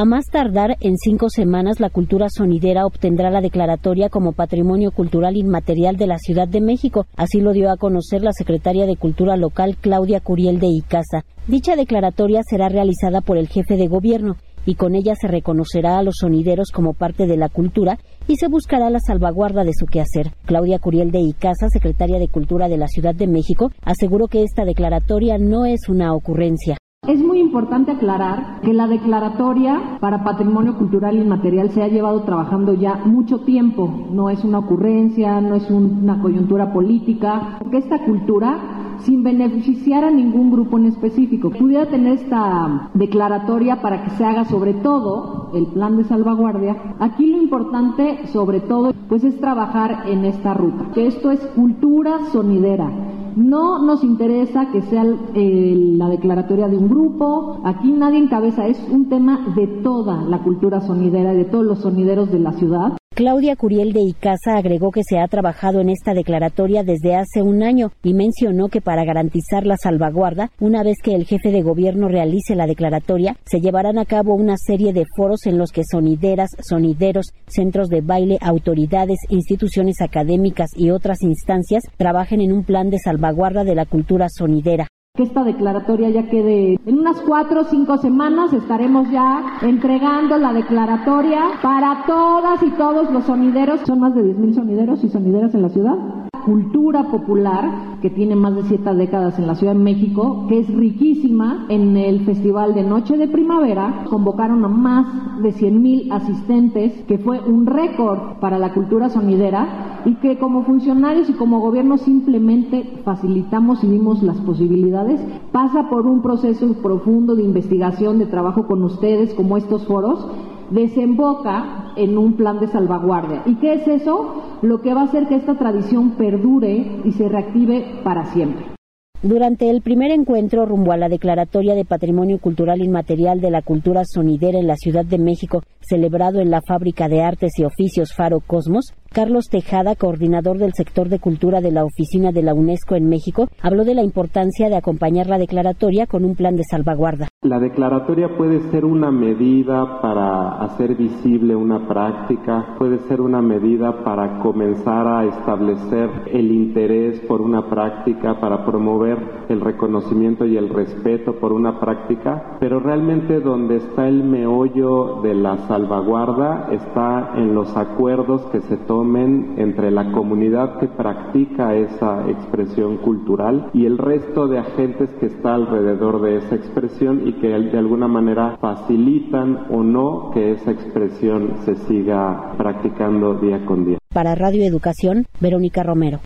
A más tardar, en cinco semanas, la cultura sonidera obtendrá la declaratoria como Patrimonio Cultural Inmaterial de la Ciudad de México. Así lo dio a conocer la secretaria de Cultura Local, Claudia Curiel de Icaza. Dicha declaratoria será realizada por el jefe de gobierno y con ella se reconocerá a los sonideros como parte de la cultura y se buscará la salvaguarda de su quehacer. Claudia Curiel de Icaza, secretaria de Cultura de la Ciudad de México, aseguró que esta declaratoria no es una ocurrencia. Es muy importante aclarar que la declaratoria para patrimonio cultural inmaterial se ha llevado trabajando ya mucho tiempo. No es una ocurrencia, no es una coyuntura política, porque esta cultura, sin beneficiar a ningún grupo en específico, pudiera tener esta declaratoria para que se haga sobre todo el plan de salvaguardia. Aquí lo importante, sobre todo, pues es trabajar en esta ruta, que esto es cultura sonidera no nos interesa que sea la declaratoria de un grupo, aquí nadie encabeza, es un tema de toda la cultura sonidera, de todos los sonideros de la ciudad. Claudia Curiel de Icaza agregó que se ha trabajado en esta declaratoria desde hace un año y mencionó que para garantizar la salvaguarda, una vez que el jefe de gobierno realice la declaratoria, se llevarán a cabo una serie de foros en los que sonideras, sonideros, centros de baile, autoridades, instituciones académicas y otras instancias trabajen en un plan de salvaguarda de la cultura sonidera que esta declaratoria ya quede en unas cuatro o cinco semanas. Estaremos ya entregando la declaratoria para todas y todos los sonideros. Son más de 10.000 sonideros y sonideras en la ciudad cultura popular que tiene más de siete décadas en la Ciudad de México, que es riquísima. En el Festival de Noche de Primavera convocaron a más de 100.000 asistentes, que fue un récord para la cultura sonidera y que como funcionarios y como gobierno simplemente facilitamos y dimos las posibilidades. Pasa por un proceso profundo de investigación, de trabajo con ustedes, como estos foros, desemboca en un plan de salvaguardia. ¿Y qué es eso? Lo que va a hacer que esta tradición perdure y se reactive para siempre. Durante el primer encuentro rumbo a la Declaratoria de Patrimonio Cultural Inmaterial de la Cultura Sonidera en la Ciudad de México, celebrado en la Fábrica de Artes y Oficios Faro Cosmos, Carlos Tejada, coordinador del sector de cultura de la Oficina de la UNESCO en México, habló de la importancia de acompañar la declaratoria con un plan de salvaguarda. La declaratoria puede ser una medida para hacer visible una práctica, puede ser una medida para comenzar a establecer el interés por una práctica, para promover el reconocimiento y el respeto por una práctica, pero realmente donde está el meollo de la salvaguarda está en los acuerdos que se toman entre la comunidad que practica esa expresión cultural y el resto de agentes que está alrededor de esa expresión y que de alguna manera facilitan o no que esa expresión se siga practicando día con día. Para Radio Educación, Verónica Romero.